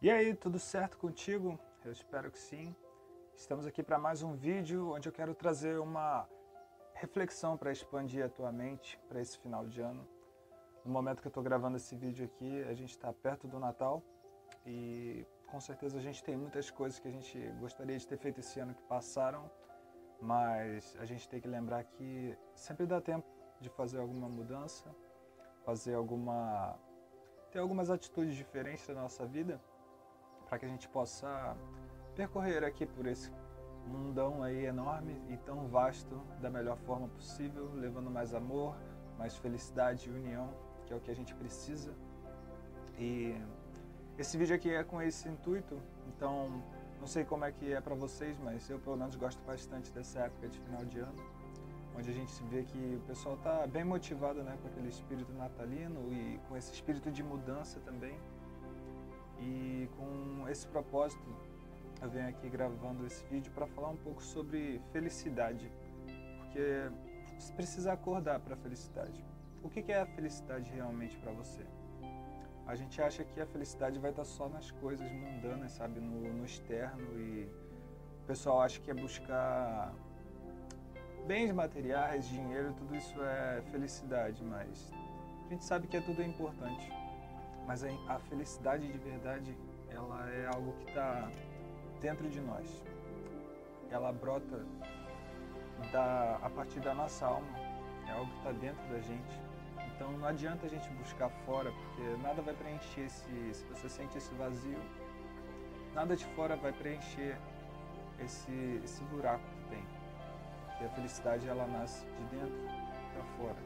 E aí, tudo certo contigo? Eu espero que sim. Estamos aqui para mais um vídeo onde eu quero trazer uma reflexão para expandir a tua mente para esse final de ano. No momento que eu estou gravando esse vídeo aqui, a gente está perto do Natal e com certeza a gente tem muitas coisas que a gente gostaria de ter feito esse ano que passaram, mas a gente tem que lembrar que sempre dá tempo de fazer alguma mudança, fazer alguma ter algumas atitudes diferentes na nossa vida para que a gente possa percorrer aqui por esse mundão aí enorme e tão vasto da melhor forma possível, levando mais amor, mais felicidade e união, que é o que a gente precisa. E esse vídeo aqui é com esse intuito, então não sei como é que é para vocês, mas eu pelo menos gosto bastante dessa época de final de ano, onde a gente vê que o pessoal está bem motivado, né, com aquele espírito natalino e com esse espírito de mudança também. E com esse propósito, eu venho aqui gravando esse vídeo para falar um pouco sobre felicidade, porque você precisa acordar para a felicidade. O que é a felicidade realmente para você? A gente acha que a felicidade vai estar só nas coisas mundanas, sabe, no, no externo e o pessoal acha que é buscar bens materiais, dinheiro, tudo isso é felicidade, mas a gente sabe que é tudo importante. Mas a felicidade de verdade, ela é algo que está dentro de nós. Ela brota da, a partir da nossa alma, é algo que está dentro da gente. Então não adianta a gente buscar fora, porque nada vai preencher esse. Se você sente esse vazio, nada de fora vai preencher esse, esse buraco que tem. Porque a felicidade ela nasce de dentro para fora.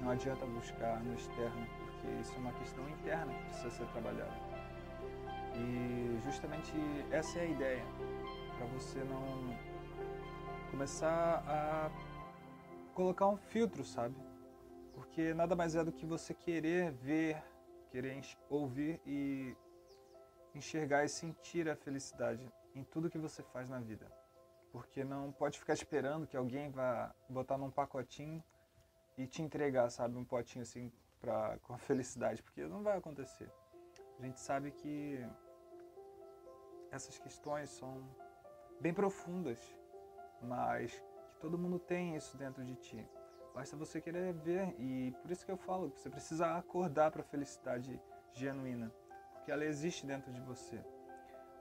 Não adianta buscar no externo, porque isso é uma questão interna que precisa ser trabalhada. E justamente essa é a ideia, para você não começar a colocar um filtro, sabe? Porque nada mais é do que você querer ver, querer ouvir e enxergar e sentir a felicidade em tudo que você faz na vida. Porque não pode ficar esperando que alguém vá botar num pacotinho e te entregar, sabe, um potinho assim pra, com a felicidade, porque não vai acontecer. A gente sabe que essas questões são bem profundas, mas que todo mundo tem isso dentro de ti. Basta você querer ver e por isso que eu falo que você precisa acordar para a felicidade genuína, porque ela existe dentro de você.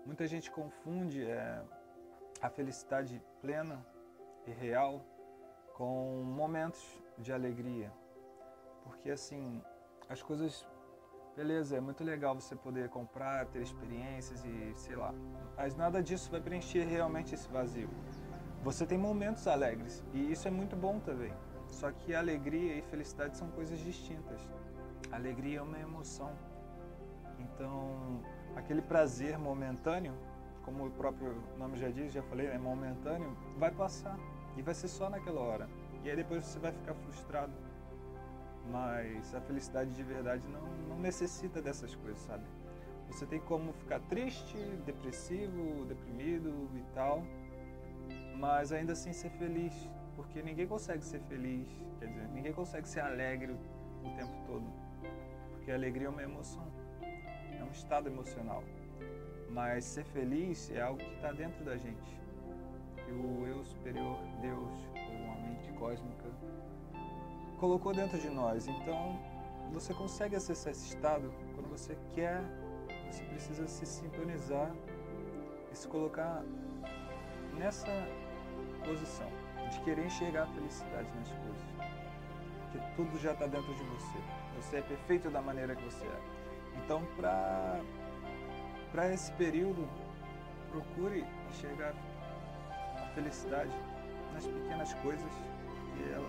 Muita gente confunde é, a felicidade plena e real com momentos de alegria, porque assim, as coisas, beleza, é muito legal você poder comprar, ter experiências e sei lá, mas nada disso vai preencher realmente esse vazio. Você tem momentos alegres e isso é muito bom também. Só que alegria e felicidade são coisas distintas. alegria é uma emoção. Então, aquele prazer momentâneo, como o próprio nome já diz, já falei, é momentâneo, vai passar e vai ser só naquela hora. E aí depois você vai ficar frustrado mas a felicidade de verdade não, não necessita dessas coisas, sabe? Você tem como ficar triste, depressivo, deprimido e tal, mas ainda assim ser feliz, porque ninguém consegue ser feliz, quer dizer, ninguém consegue ser alegre o tempo todo, porque a alegria é uma emoção, é um estado emocional. Mas ser feliz é algo que está dentro da gente. E o eu superior, Deus, ou a mente cósmica, colocou dentro de nós. Então, você consegue acessar esse estado quando você quer, você precisa se sintonizar e se colocar nessa posição de querer enxergar a felicidade nas coisas. Porque tudo já está dentro de você. Você é perfeito da maneira que você é. Então, para esse período, procure enxergar a felicidade nas pequenas coisas que ela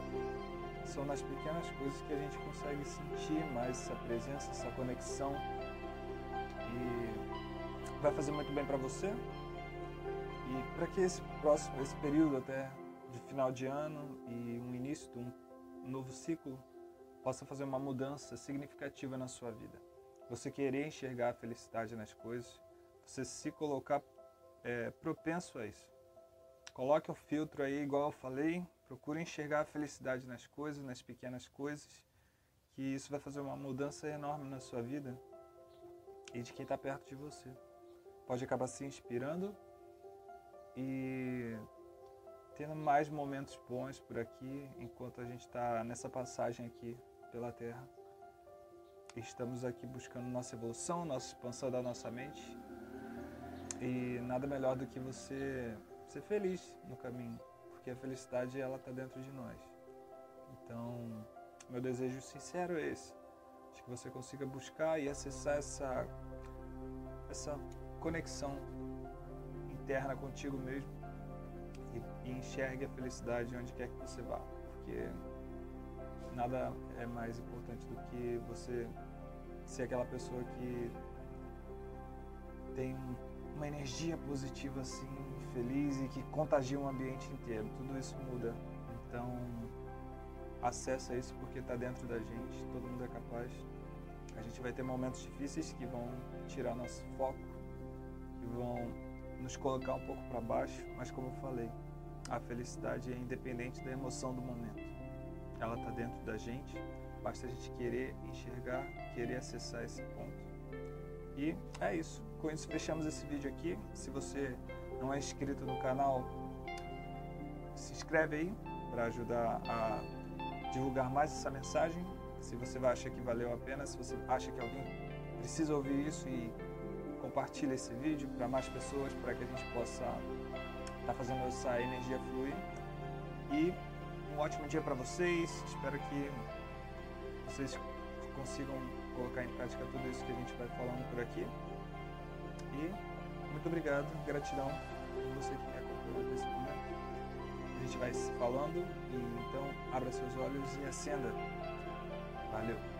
são nas pequenas coisas que a gente consegue sentir mais essa presença, essa conexão. E vai fazer muito bem para você. E para que esse próximo, esse período até de final de ano e um início de um novo ciclo possa fazer uma mudança significativa na sua vida. Você querer enxergar a felicidade nas coisas, você se colocar é, propenso a isso. Coloque o filtro aí, igual eu falei, Procure enxergar a felicidade nas coisas, nas pequenas coisas, que isso vai fazer uma mudança enorme na sua vida. e de quem está perto de você. Pode acabar se inspirando e tendo mais momentos bons por aqui enquanto a gente está nessa passagem aqui pela Terra. Estamos aqui buscando nossa evolução, nossa expansão da nossa mente e nada melhor do que você ser feliz no caminho, porque a felicidade ela está dentro de nós. Então, meu desejo sincero é esse, de que você consiga buscar e acessar essa essa conexão interna contigo mesmo e, e enxergue a felicidade onde quer que você vá, porque nada é mais importante do que você ser aquela pessoa que tem uma energia positiva assim, feliz e que contagia um ambiente inteiro. Tudo isso muda. Então, acessa isso porque está dentro da gente, todo mundo é capaz. A gente vai ter momentos difíceis que vão tirar nosso foco, que vão nos colocar um pouco para baixo, mas como eu falei, a felicidade é independente da emoção do momento. Ela está dentro da gente, basta a gente querer enxergar, querer acessar esse ponto. E é isso. Com isso fechamos esse vídeo aqui. Se você não é inscrito no canal, se inscreve aí para ajudar a divulgar mais essa mensagem. Se você vai achar que valeu a pena, se você acha que alguém precisa ouvir isso e compartilha esse vídeo para mais pessoas, para que a gente possa estar tá fazendo essa energia fluir. E um ótimo dia para vocês. Espero que vocês consigam colocar em prática tudo isso que a gente vai falando por aqui. E muito obrigado, gratidão por você que me acompanhou nesse momento. A gente vai se falando e então abra seus olhos e acenda. Valeu!